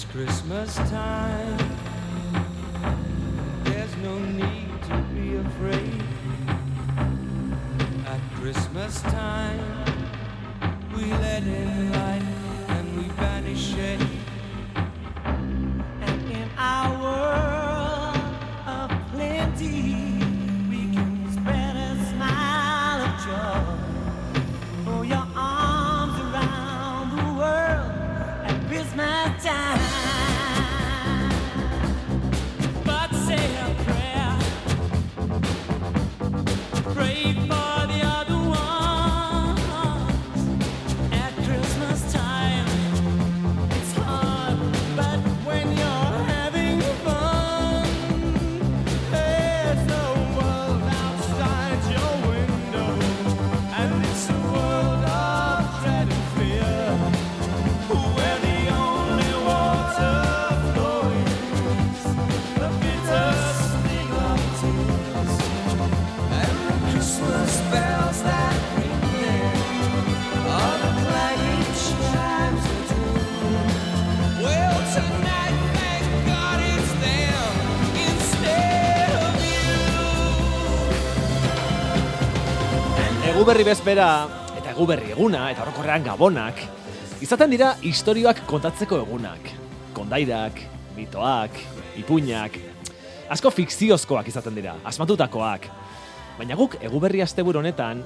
It's Christmas time. There's no need to be afraid. At Christmas time, we let in light you. Egu berri bezpera eta egu berri eguna eta orokorrean gabonak izaten dira istorioak kontatzeko egunak. Kondairak, mitoak, ipuinak, asko fikziozkoak izaten dira, asmatutakoak. Baina guk egu berri asteburu honetan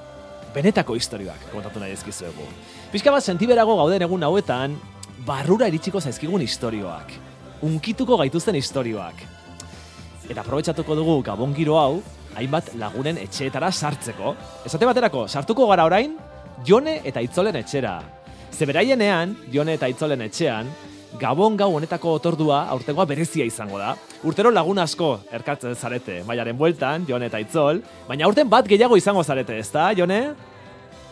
benetako istorioak kontatu nahi ezkizuegu. Pixka bat sentiberago gauden egun hauetan, barrura iritsiko zaizkigun istorioak. Unkituko gaituzten istorioak. Eta aprobetsatuko dugu gabon giro hau, hainbat lagunen etxeetara sartzeko. Esate baterako, sartuko gara orain, Jone eta Itzolen etxera. Zeberaienean, Jone eta Itzolen etxean, Gabon gau honetako otordua aurtengoa berezia izango da. Urtero lagun asko erkatzen zarete, maiaren bueltan, Jone eta Itzol, baina aurten bat gehiago izango zarete, ezta, Jone?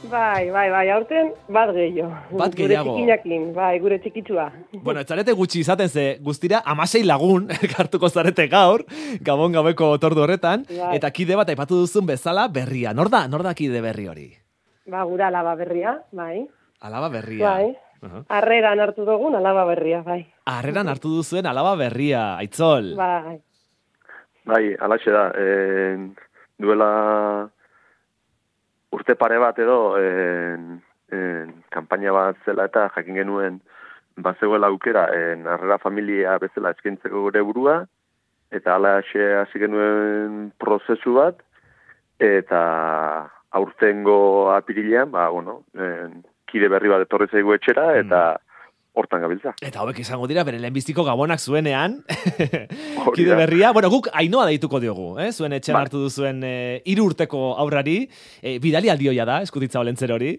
Bai, bai, bai, aurten bat gehiago. Bat Gure gehiago. txikinakin, bai, gure txikitsua. Bueno, ez zarete gutxi izaten ze, guztira amasei lagun elkartuko zarete gaur, Gabon gaueko otordu horretan, Bai. eta kide bat aipatu duzun bezala berria. Nor da, nor da kide berri hori? Ba, gura alaba berria, bai. Alaba berria. Bai. Aha. Harreran hartu dugun alaba berria, bai. Harreran hartu duzuen alaba berria, Aitzol. Bai. Bai, alaxe da. En, duela urte pare bat edo en, en, kanpaina bat zela eta jakin genuen bazegoela aukera en harrera familia bezala eskaintzeko gure burua eta alaxe hasi genuen prozesu bat eta aurtengo apirilean, ba, bueno, en, kide berri bat etorri zaigu etxera eta hortan gabiltza. Eta hauek izango dira, bere lehenbiziko gabonak zuenean, kide berria. Bueno, guk ainoa deituko diogu, eh? zuen etxean Bai. hartu duzuen e, hiru urteko aurrari. E, bidali aldioia da, eskutitza olentzer hori.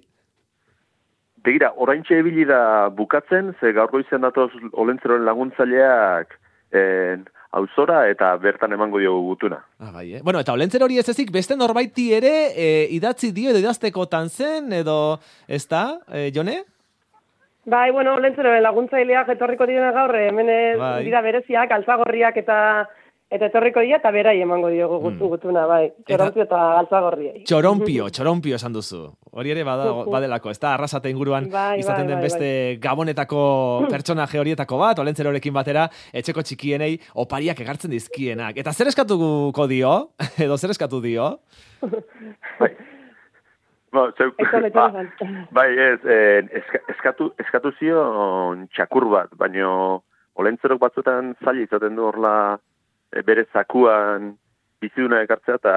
Begira, oraintxe ebili da bukatzen, ze gaur goizean datoz olentzeroen laguntzaileak en, auzora eta bertan emango diogu gutuna. Ah, bai, eh? Bueno, eta olentzer hori ez ezik, beste norbaiti ere e, idatzi dio edo idaztekotan zen, edo, ez da, e, Jone? Bai, bueno, lentzeroen laguntzaileak etorriko direna gaur, eh, hemen eh, Bai. dira bereziak, altzagorriak eta eta etorriko dira, eta berai emango diogu gutu, gutuna, bai. Txorompio eta altzagorriei. Txorompio, txorompio esan duzu. Hori ere bada, badelako, ez da, arrasate inguruan Bai, izaten bai, den bai, beste gabonetako pertsonaje horietako bat, olentzerorekin batera, etxeko txikienei opariak egartzen dizkienak. Eta zer eskatuko dio? Edo zer eskatu dio? Ba, zeu, Etorri, ba, bai, ez, eska, eskatu, eskatu zion txakur bat, baino olentzerok batzuetan zaila izaten du horla e, bere zakuan biziduna ekartzea eta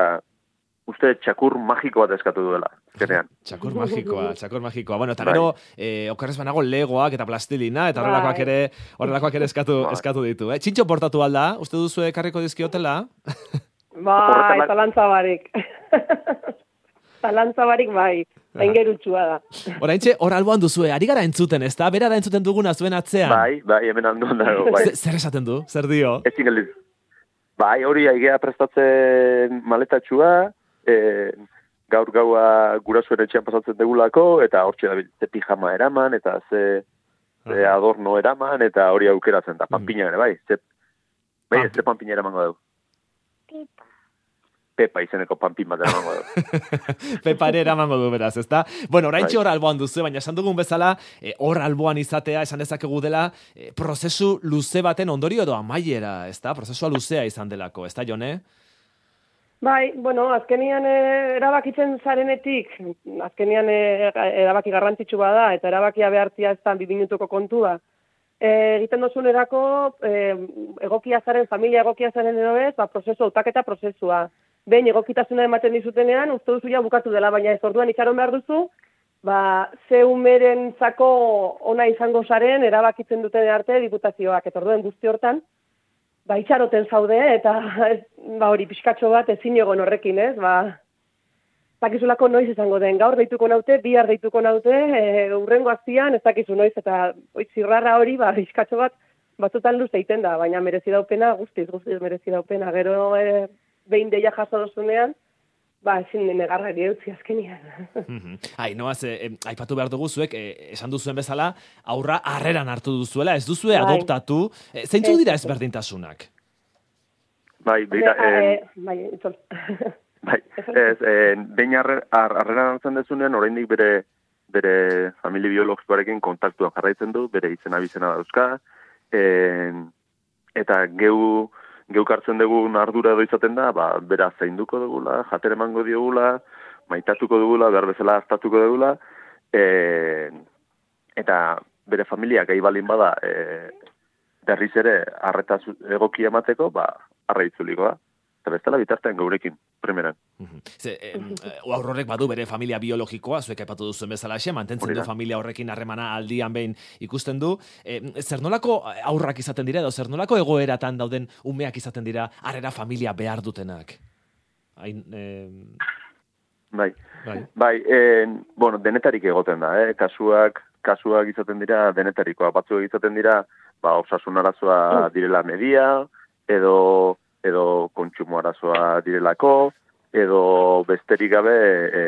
uste txakur magiko bat eskatu duela, azkenean. Txakur magikoa, txakur magikoa. Bueno, eta Bai. gero, eh, okerrez banago legoak eta plastilina, eta horrelakoak Bai. ere, horrelakoak ere eskatu, Bai. eskatu ditu. Eh? Txintxo portatu alda, uste duzu ekarriko dizkiotela? Bai, Horretan- zalantza barik. Zalantza barik, bai. Aingerutsua da. Oraintxe, hor alboan duzue, ari gara entzuten, ez da? Bera da entzuten duguna zuen atzean. Bai, bai, hemen handuan dago, bai. Ze- Zer esaten du? Zer dio? Ezin geldiz. Bai, hori aigea prestatzen maletatxua, e, gaur gaua gurasuen etxean pasatzen degulako, eta hortxe da ze pijama eraman, eta ze, ze adorno eraman, eta hori aukeratzen da, panpina ere, bai. Ze, bai, ze panpina eramango dugu. Pepa izeneko panpin bat eramango du. Pepa ere eramango du beraz, ezta? Bueno, oraintxe Bai. hor alboan duzu, baina esan dugun bezala, eh, hor alboan izatea, esan dezakegu dela, eh, prozesu luze baten ondorio edo amaiera, ezta? Prozesua luzea izan delako, ezta, Jone? Bai, bueno, azkenian eh, erabakitzen zarenetik, azkenian eh, erabaki garrantzitsu bada, eta erabakia behartzia ez da bi minutuko kontua. E, egiten dozunerako, e, egokia zaren, familia egokia zaren edo ez, ba, prozesu, hautaketa prozesua. Behin egokitasuna ematen dizutenean, uste duzu ja bukatu dela, baina ez orduan itxaron behar duzu, ba, ze umeren zako ona izango zaren, erabakitzen duten arte diputazioak, eta orduen guzti hortan, ba, itxaroten zaude, eta ez, ba, hori pixkatxo bat ezin egon horrekin, ez, ba, dakizulako noiz izango den, gaur deituko naute, bihar deituko naute, e, urrengo aztian, ez dakizu noiz, eta oi, zirrara hori, ba, pixkatxo bat, batzutan luz egiten da, baina merezi daupena, guztiz, guztiz merezi daupena, gero e, behin deia jaso dozunean, ba, ezin negarrari eutzi azkenian. Mhm. Ai, noaz, eh, eh, aipatu behar dugu zuek, eh, esan duzuen bezala, aurra harreran hartu duzuela, ez duzue Bai. adoptatu. Eh, zeintzu Ez. dira ezberdintasunak? Bai, begira, Ne- eh, eh, bai, itzol. bai, ez, eh, behin arre- ar- arreran hartzen dezunean, oraindik bere bere familia biologikoarekin kontaktua jarraitzen du, bere izena bizena dauzka, en, eta geu, geuk hartzen dugun ardura edo izaten da, ba, bera zainduko dugula, jater emango diogula, maitatuko dugula, behar bezala hartatuko dugula, en, eta bere familia gai balin bada e, berriz ere arreta egokia emateko, ba, arra itzuliko da. Eta bestela bitartean geurekin, primeran. Ze, eh, aurrorek badu bere familia biologikoa, zuek aipatu duzuen bezala xe, mantentzen Hori du familia horrekin harremana aldian behin ikusten du. Em, zer nolako aurrak izaten dira, edo zer nolako egoeratan dauden umeak izaten dira harrera familia behar dutenak? Hain, em, Bai. bai. Bai, en, bueno, denetarik egoten da, eh? Kasuak, kasuak izaten dira denetarikoa. Batzuek izaten dira, ba, osasun arazoa direla media, edo, edo kontsumo arazoa direlako, edo besterik gabe, e,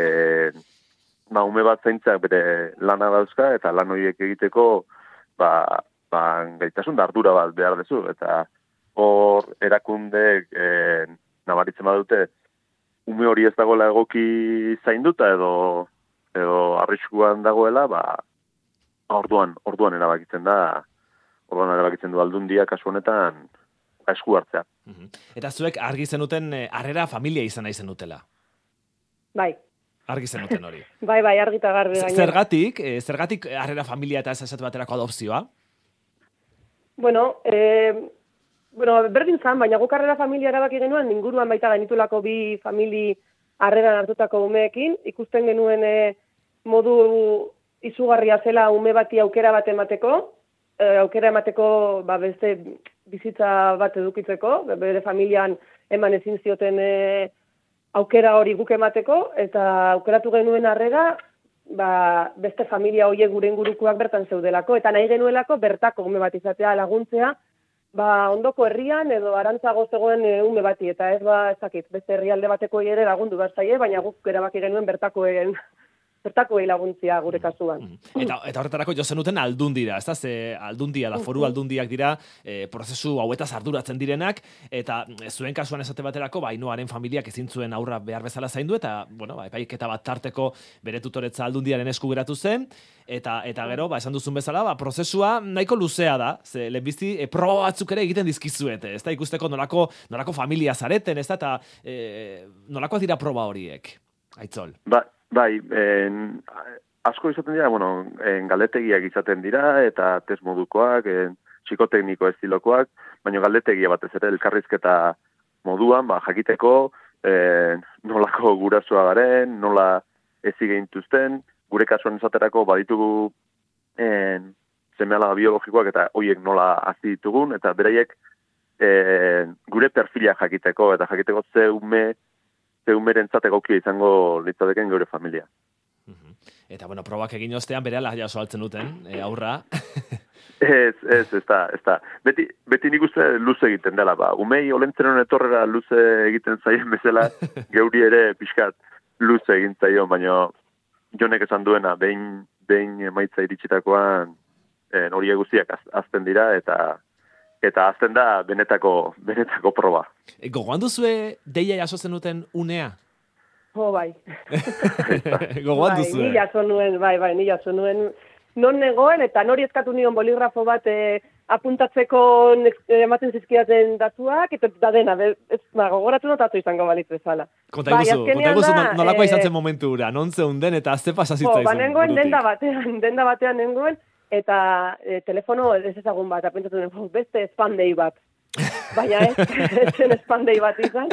ba, ume bat zaintzak bere lana dauzka, eta lan horiek egiteko, ba, ba, gaitasun da ardura bat behar dezu, eta hor erakundeek e, nabaritzen badute, ume hori ez dagoela egoki zainduta edo edo arriskuan dagoela, ba orduan, orduan erabakitzen da, orduan erabakitzen du aldundia kasu honetan ba, esku hartzea. Mhm. Eta zuek argi zenuten eh, harrera familia izan nahi zenutela. bai, Argi zenuten hori. bai, bai, argita garbi Z- gainera. Zergatik, eh, zergatik harrera familia eta esatu baterako adopzioa? Bueno, eh, bueno, berdin zan, baina guk harrera familia erabaki genuen, inguruan baita gainitulako bi famili harreran hartutako umeekin, ikusten genuen eh, modu izugarria zela ume bati aukera bat emateko, eh, aukera emateko ba, beste bizitza bat edukitzeko, bere familian eman ezin zioten eh, aukera hori guk emateko, eta aukeratu genuen harrera, ba, beste familia hoiek gure ingurukoak bertan zeudelako, eta nahi genuelako bertako ume bat izatea laguntzea, ba, ondoko herrian edo arantzago zegoen e, ume bati, eta ez ba, ez dakit, beste herrialde bateko ere lagundu behar zaie, baina guk erabaki genuen bertakoen, bertakoei laguntzia gure kasuan. Mhm. Eta, eta horretarako jo zenuten aldundira, ez da, ze aldundia da, foru aldundiak dira, e, prozesu hauetaz arduratzen direnak, eta mm, zuen kasuan esate baterako, ba, Ainoaren familiak ezin zuen aurra behar bezala zaindu, eta, bueno, ba, epaiketa bat tarteko bere tutoretza aldundiaren esku geratu zen, eta eta gero, ba, esan duzun bezala, ba, prozesua nahiko luzea da, ze lehenbizi e, proba batzuk ere egiten dizkizuete, ez da, ikusteko nolako, nolako familia zareten, ez da, eta e, nolako dira proba horiek, aitzol. Ba, bai, en, asko izaten dira, bueno, en, galdetegiak izaten dira, eta test modukoak, en, psikotekniko estilokoak, baina galdetegia batez ere elkarrizketa moduan, ba, jakiteko, en, nolako gurasoa garen, nola ez gehintuzten, gure kasuan esaterako baditugu en, semeala biologikoak eta hoiek nola hazi ditugun, eta beraiek en, gure perfila jakiteko, eta jakiteko ze ume, ze umerentzat egokia izango litzateken geure familia. Mhm. Eta, bueno, probak egin ostean bere ala jaso altzen duten, e, aurra. Ez, ez, ez da, ez da. Beti, beti nik uste luze egiten dela, ba. Umei olentzen honen etorrera luze egiten zaien bezala, geuri ere pixkat luze egin zaio, baina jonek esan duena, behin, behin emaitza iritsitakoan en, hori guztiak az- azten dira, eta eta azten da benetako, benetako proba. E, gogoan duzue deia jaso zenuten unea? Jo, bai. gogoan bai, duzue? Ni jaso nuen, bai, bai, ni jaso nuen. Non negoen, eta nori eskatu nion boligrafo bat eh, apuntatzeko eh, ematen zizkiaten datuak, eta da dena, be, ez, ba, gogoratu notatu izango balitz bezala. Konta Bai, iguzu, nolakoa izan zen momentu ura, non zeunden eta azte Jo, pasazitza ba, izan. nengoen denda batean, denda batean nengoen, eta e, telefono ez ezagun bat, apentatu nuen, "Jo, beste spandei bat. Baina ez, zen spandei bat izan.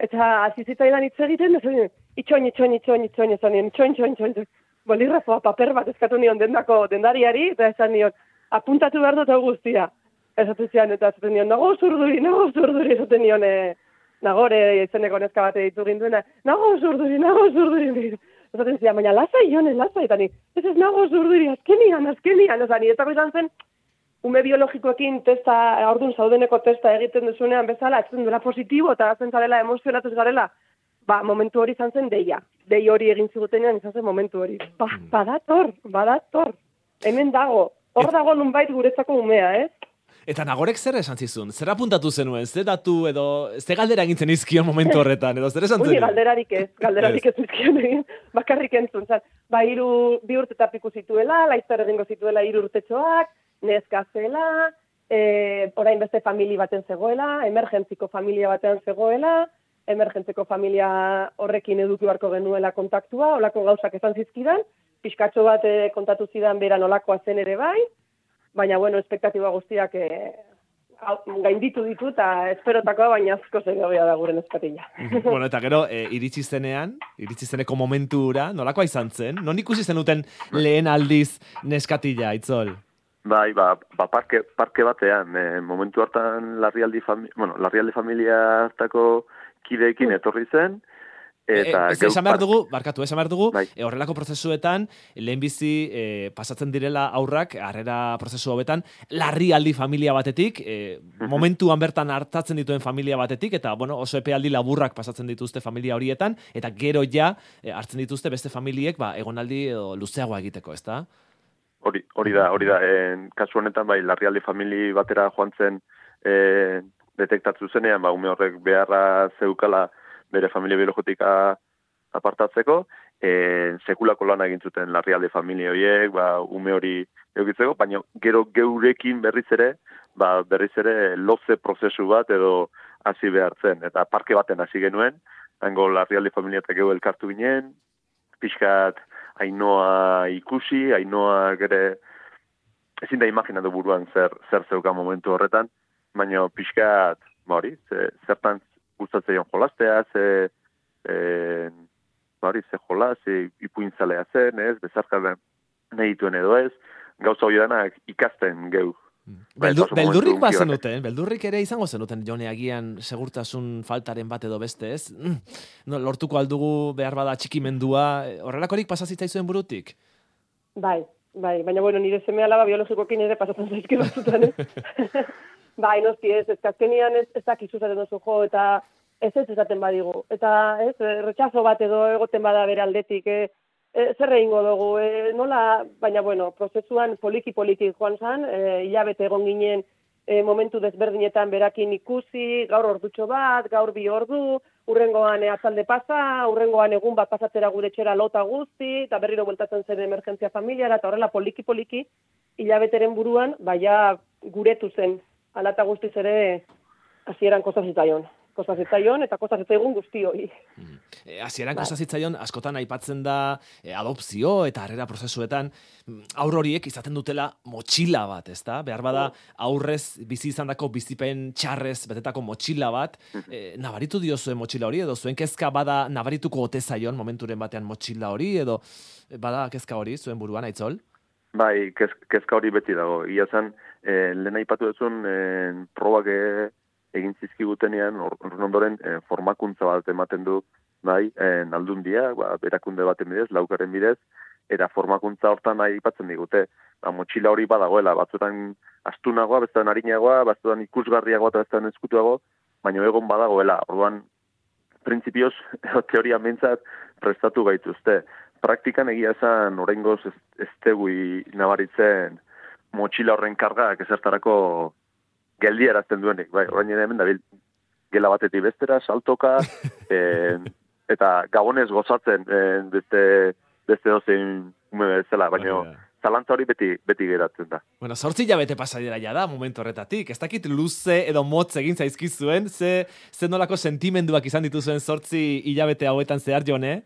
Eta hasi zitzaidan hitz egiten, ez itxoin, itxoin, itxoin, itxoin, itxoin, itxoin, itxoin, itxoin. Boligrafoa, paper bat eskatu nion dendako dendariari, eta esan nion, apuntatu behar dut guztia. Esaten zian, eta esaten nion, nago zurduri, nago zurduri, esaten nion, e, nagore izeneko neska bat ditu ginduena, nago zurduri, nago zurduri. Esaten zian, baina lasai, jone, lasai, eta ni, ez ez nago zurduri, azkenian, azkenian, oza, ni ez dago izan zen, ume biologikoekin testa, ordun zaudeneko testa egiten duzunean bezala, etzen duela positibo eta hazen zarela emozionatuz garela, ba, momentu hori izan zen deia. Dei hori egin zigutenean izan zen momentu hori. Ba, badator, badator. Hemen dago. Hor dago nunbait guretzako umea, ez? Eta nagorek zer esan zizun? Zer apuntatu zenuen? Zer datu edo, ze galdera egin zen izkion momentu horretan? Edo zer esan Uni zen? galderarik ez, galderarik ez zizkion egin, bakarrik entzun. Zan, ba, iru, bi urte eta piku zituela, laizter egingo zituela hiru urtetxoak, neska zela, e, orain beste famili baten zegoela, emergentziko familia batean zegoela, emergentziko familia horrekin eduki beharko genuela kontaktua, olako gauzak esan zizkidan, pixkatxo bat eh, kontatu zidan bera nolakoa zen ere bai, baina bueno, espektatiba guztiak eh, hau- gainditu ditu eta esperotakoa, baina asko zegobia da gure neskatila. bueno, eta gero, e, iritsi zenean, iritsi zeneko momentura, nolakoa izan zen? Non ikusi zenuten lehen aldiz neskatila, itzol? Bai, ba, ba parke, parke batean, e, momentu hartan larrialdi, fami, bueno, larrialdi familia hartako kideekin etorri zen, eta... e, esan behar dugu, barkatu, esan behar dugu, Bai. e, horrelako prozesuetan, lehenbizi e, pasatzen direla aurrak, harrera prozesu hobetan, larrialdi familia batetik, e, momentuan bertan hartatzen dituen familia batetik, eta bueno, oso epealdi laburrak pasatzen dituzte familia horietan, eta gero ja e, hartzen dituzte beste familiek, ba, egonaldi edo luzeagoa egiteko, ezta? Hori, hori da, hori da. En, kasu honetan, bai, larrialdi famili batera joan zen e, detektatu zenean, ba, ume horrek beharra zeukala bere familia biologikotika apartatzeko, e, sekulako lana egin zuten larrialdi familia horiek, ba, ume hori eukitzeko, baina gero geurekin berriz ere, ba, berriz ere loze prozesu bat edo hasi behar zen. Eta parke baten hasi genuen, hango larrialdi familia eta elkartu ginen, pixkat ainoa ikusi, ainoa gere ezin da imaginatu buruan zer, zer zeuka momentu horretan, baina pixkat, ba hori, ze, zertan gustatzen jolastea, ze, e, ba hori, ze jolas, ze ipuintzalea zen, ez, bezarka nahi dituen edo ez, gauza hori denak ikasten geu. Bai, Beldu, oso beldurrik ba zenuten, beldurrik ere izango zenuten jone agian segurtasun faltaren bat edo beste, ez? Mm, No, lortuko aldugu behar bada txikimendua, e, horrelakorik pasazitzaizuen burutik? Bai, bai, baina bueno, nire seme alaba biologikoekin ere pasatzen zaizki batzutan, ez? bai, noski ez, ez azkenian ez, ez dakizu zaten jo, eta ez ez esaten badigu. Eta ez, retxazo bat edo egoten bada bere aldetik, eh, eh, zer egingo dugu, eh, nola, baina bueno, prozesuan poliki-poliki joan zan, eh, hilabete egon ginen eh, momentu desberdinetan berakin ikusi, gaur ordutxo bat, gaur bi ordu, urrengoan atzalde pasa, urrengoan egun bat pasatzera gure txera lota guzti, eta berriro bueltatzen zen emergentzia familiara, eta horrela poliki-poliki, hilabeteren buruan, baia guretu zen, alata guztiz ere, hasieran kosta zitzaion. Kosta zitzaion, eta kosta zitzaigun guztioi. E, hasieran Bai. kosta zitzaion askotan aipatzen da e, adopzio eta harrera prozesuetan mm, aur horiek izaten dutela motxila bat, ezta? Behar bada aurrez bizi izandako bizipen txarrez betetako motxila bat, e, nabaritu dio zuen motxila hori edo zuen kezka bada nabarituko ote zaion momenturen batean motxila hori edo bada kezka hori zuen buruan aitzol? Bai, kez, kezka hori beti dago. Ia zen, eh, lehen aipatu duzun, eh, probak eh, egin zizkigutenean, hor- horren ondoren, eh, formakuntza bat ematen du, bai, eh, aldundia, ba, berakunde baten bidez, laukaren bidez, eta formakuntza hortan aipatzen digute. Ba, motxila hori badagoela, batzutan astunagoa, bestetan harinagoa, batzutan ikusgarriagoa eta bestetan eskutuago, baina egon badagoela. Orduan, printzipioz, teoria mentzat prestatu gaituzte. Praktikan egia esan, oraingoz ez, ez tegui nabaritzen motxila horren kargak ezertarako geldiarazten duenik, bai, orain ere hemen dabil, gela batetik bestera, saltoka, en, eta gabonez gozatzen en, beste, beste dozein ume bezala, baina da. zalantza hori beti, beti geratzen da. Bueno, sortzi hilabete pasa dira ja da, momentu horretatik. Ez dakit luze edo motz egin zaizkizuen, ze, ze nolako sentimenduak izan dituzuen sortzi hilabete hauetan zehar, jone?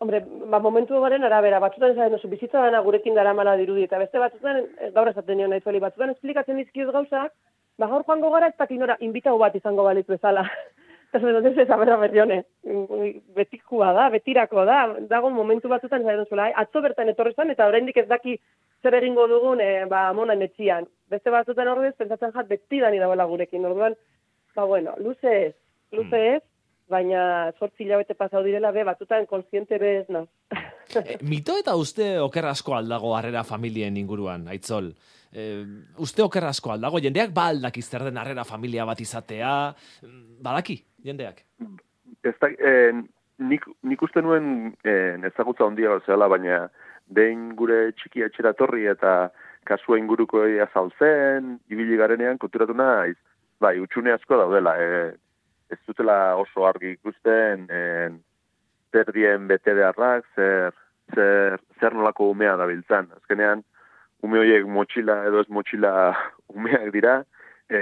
Hombre, ba, momentu garen arabera, batzutan esaten duzu, bizitza dana gurekin dara mala dirudi, eta beste batzutan, eh, gaur esaten nion nahi zueli, batzutan esplikatzen dizkiz gauzak, ba, gaur joango gara ez dakit nora, invitau bat izango balitz bezala. Eta zuen dut ez abera berrione, betikua da, betirako da, dago momentu batzutan esaten "Ai, atzo bertan etorri zen, eta oraindik ez daki zer egingo dugun, e, ba, amonan etxian. Beste batzutan ordez, pentsatzen jat, beti dani dagoela gurekin, orduan, ba, bueno, luze ez, luze ez, baina sortzi hilabete pasau direla, be, batzutan konsiente be ez naz. E, mito eta uste oker asko aldago harrera familien inguruan, aitzol. E, uste oker asko aldago, jendeak ba aldaki zer den harrera familia bat izatea, mm, badaki, jendeak. Ez da, en, nik, nik uste nuen en, ezagutza handia zela, baina behin gure txiki etxera torri eta kasua inguruko azaltzen, ibili garenean konturatu naiz, bai, utxune asko daudela, e, ez dutela oso argi ikusten, en, zer dien bete beharrak, zer, zer, zer nolako umea dabiltzan. Azkenean, ume horiek motxila edo ez motxila umeak dira, e,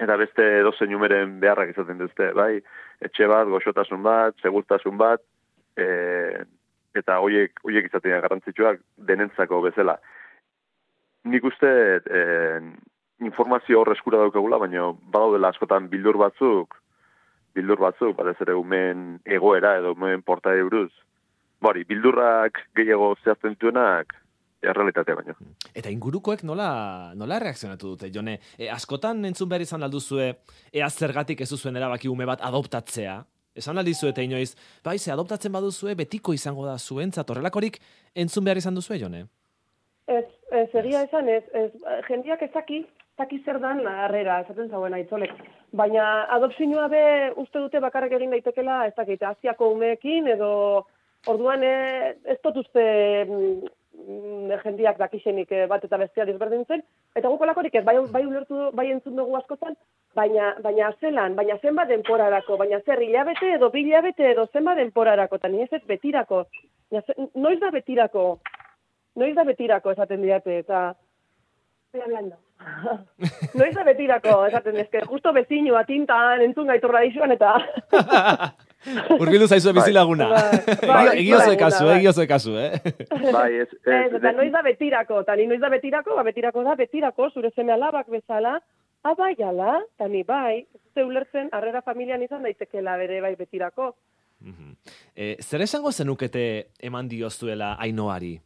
eta beste edozein umeren beharrak izaten duzte, bai, etxe bat, goxotasun bat, segurtasun bat, e, eta hoiek hoiek izaten garrantzitsuak denentzako bezala. Nik uste e, informazio hor eskura daukagula, baina badaudela askotan bildur batzuk, bildur batzuk, batez ere umen egoera edo umen portae buruz. Bari, bildurrak gehiago zehazten dituenak, errealitatea baino. Eta ingurukoek nola, nola reakzionatu dute, jone? E, askotan entzun behar izan alduzue, ea zergatik ez duzuen erabaki ume bat adoptatzea? Esan aldizue eta inoiz, bai, ze adoptatzen baduzue, betiko izango da zuentzat, horrelakorik entzun behar izan duzue, jone? Ez, ez, egia esan, ez, ez, jendiak ezaki, zaki zer dan harrera, esaten zauen aitzolek. Baina adopzioa be uste dute bakarrik egin daitekela, ez dakit, asiako umeekin, edo orduan eh, ez dut uste mm, jendiak dakixenik eh, bat eta bestia desberdintzen, eta guk olakorik ez, bai, bai ulertu, bai entzun dugu askotan, baina, baina zelan, baina zenba denporarako, baina zer hilabete edo bi hilabete edo zenba denporarako, eta ez betirako. Noiz da betirako? Noiz da betirako esaten diate, eta... Estoy hablando. Noiz da betirako esaten dizke, justo bezinua tintan entzun gaitorra dixuan eta... Urbildu zaizue bizilaguna. Egiozoe bai, kasu, bai. egiozoe kasu, eh? Bai, ez, eta noiz da betirako, eta ni noiz da betirako, ba betirako da betirako, zure seme alabak bezala, ah, bai, ala, eta ni bai, ez ulertzen, harrera familian izan daitekela bere bai betirako. E, zer esango zenukete eman diozuela ainoari,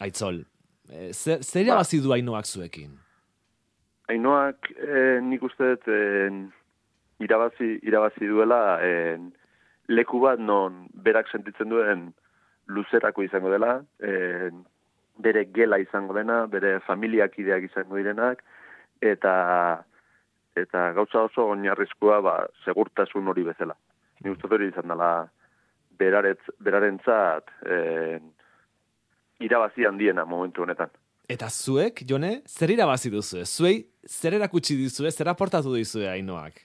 aitzol? E, zer, zer irabazi du ainoak zuekin? Ainoak eh, nik uste dut eh, irabazi, irabazi duela eh, leku bat non berak sentitzen duen luzerako izango dela, eh, bere gela izango dena, bere familiakideak izango direnak, eta eta gauza oso oinarrizkoa ba, segurtasun hori bezala. Ni uste dut hori izan dela beraretz, berarentzat eh, irabazi handiena momentu honetan. Eta zuek, jone, zer irabazi duzue? Zuei, zer erakutsi dizue, zer aportatu dizue ainoak?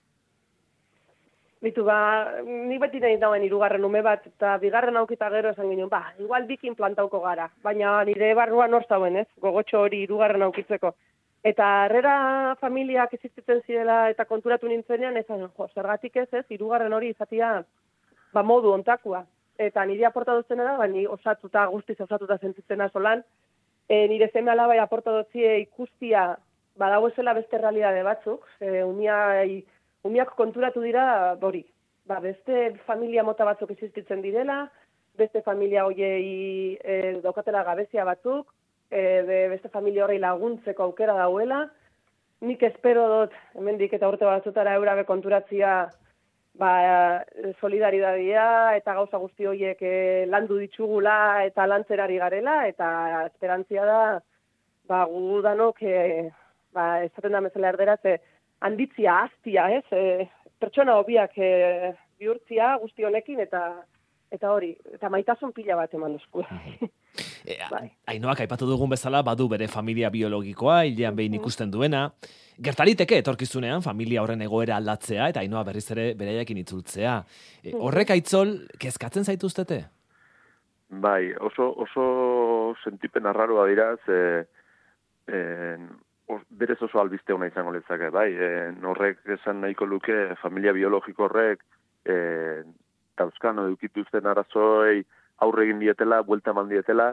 Bitu, ba, nik beti nahi dauen irugarren ume bat, eta bigarren aukita gero esan ginen, ba, igual bikin plantauko gara. Baina nire barruan hor zauen, ez? Gogotxo hori irugarren aukitzeko. Eta herrera familiak existitzen zirela eta konturatu nintzenean, esan, jo, zergatik ez, ez, irugarren hori izatia, ba, modu ontakua. Eta nire aporta dutzen da, ba, ni osatuta, guztiz osatuta sentitzena solan, e, nire zeme alabai aporta dutzie ikustia, badauezela beste realidade batzuk, e, umiai, umiak konturatu dira hori. Ba, beste familia mota batzuk existitzen direla, beste familia hoiei e, daukatela gabezia batzuk, e, de, beste familia horrei laguntzeko aukera dauela. Nik espero dut, hemendik eta urte batzutara eurabe konturatzia ba, solidaridadia eta gauza guzti horiek e, landu ditugula eta lantzerari garela, eta esperantzia da, ba, gu danok, e, ba, esaten da bezala erderaz, e, handitzia, aztia, ez? E, pertsona hobiak e, bihurtzia guzti honekin, eta eta hori, eta maitasun pila bat eman duzku. E, a- Bai. Ainoak aipatu dugun bezala badu bere familia biologikoa, hilean behin ikusten duena. Gertaliteke etorkizunean familia horren egoera aldatzea eta Ainoa berriz ere bereiakin itzultzea. E, horrek aitzol kezkatzen zaituztete? Bai, oso, oso sentipen arraroa dira, ze en, or, berez oso albiste ona izango letzake, bai, en, horrek esan nahiko luke familia biologiko horrek en, dauzkan edukituzten arazoi aurre egin dietela, buelta eman dietela,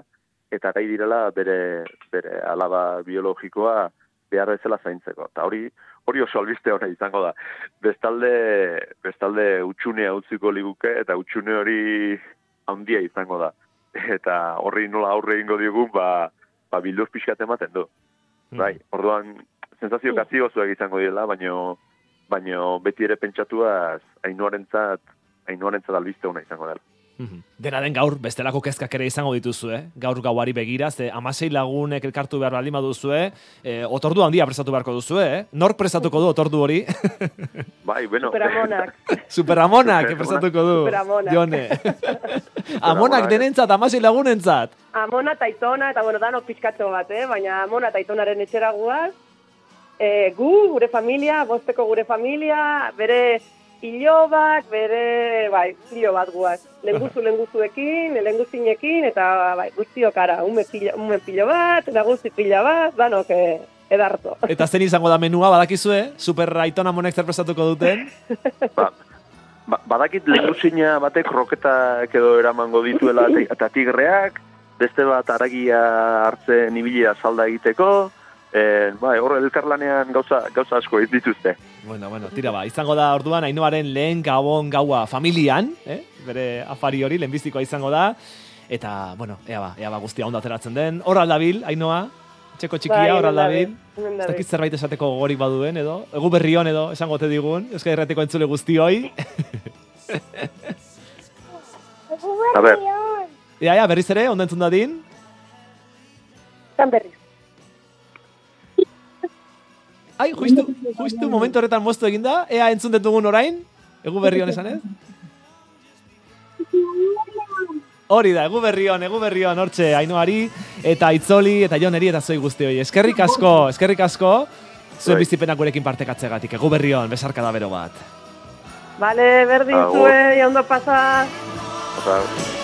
eta gai direla bere, bere alaba biologikoa behar bezala zaintzeko. Eta hori hori oso albiste ona izango da. Bestalde, bestalde utxunea utziko liguke, eta utxune hori handia izango da. Eta horri nola aurre egingo diogun, ba, ba bildur pixkat ematen du. Bai, orduan, sensazio kazigozuak izango direla, baino, baino beti ere pentsatuaz, ainuarentzat, ainuarentzat albiste ona izango dela. Mhm. Dena den gaur, bestelako kezkak ere izango dituzue, eh? gaur gauari begira, ze amasei lagunek elkartu behar baldin baduzue, eh, otordu handia prestatu beharko duzue, eh? Nor prestatuko du otordu hori? Bai, bueno. Superamonak. Superamonak prestatuko du. Superamonak. Jone. Amonak denentzat, amasei lagunentzat. Amona eta Aitona, eta bueno, dano pizkatxo bat, eh? baina Amona eta Aitonaren etxera guaz, e, gu, gure familia, bosteko gure familia, bere ilobak, bere, bai, hilo bat guaz. Lenguzu, lenguzuekin, lenguzinekin, eta bai, guztiok ara, ume, pilo, ume pilo bat, nagusi pila bat, danok eh, edarto. Eta zen izango da menua, badakizue? Super Aitona Amonek zer prestatuko duten? ba, ba, badakit lehuzina batek roketak edo eramango dituela te- eta tigreak, beste bat aragia hartzen ibilia salda egiteko, e, bai, horre elkarlanean gauza, gauza asko ez dituzte. Bueno, bueno, tira ba, izango da orduan Ainoaren lehen gabon gaua familian, eh? bere afari hori, lehenbizikoa izango da, eta, bueno, ea ba, ea ba guztia ondo ateratzen den. Hor aldabil, Ainoa, txeko txikia, Bai, hor aldabil. Ez dakit zerbait esateko gogorik baduen, edo? Egu berri hon, edo, esango te digun, Euskal Herrateko entzule guztioi. A ber, Ea, ea, berriz ere, ondo entzun dadin. Zan berriz. Ai, justu, justu momentu horretan moztu eginda, ea entzun dugun orain, egu berri hon esan ez? Hori da, egu berri hon, egu berri hon, hortxe, Ainoari, eta Itzoli, eta Joneri, eta zoi guztioi. Eskerrik asko, eskerrik asko, zuen bizipenak gurekin partekatzegatik, egu berri hon, besarka da bero bat. Vale, berdin zue, ondo pasa. oza,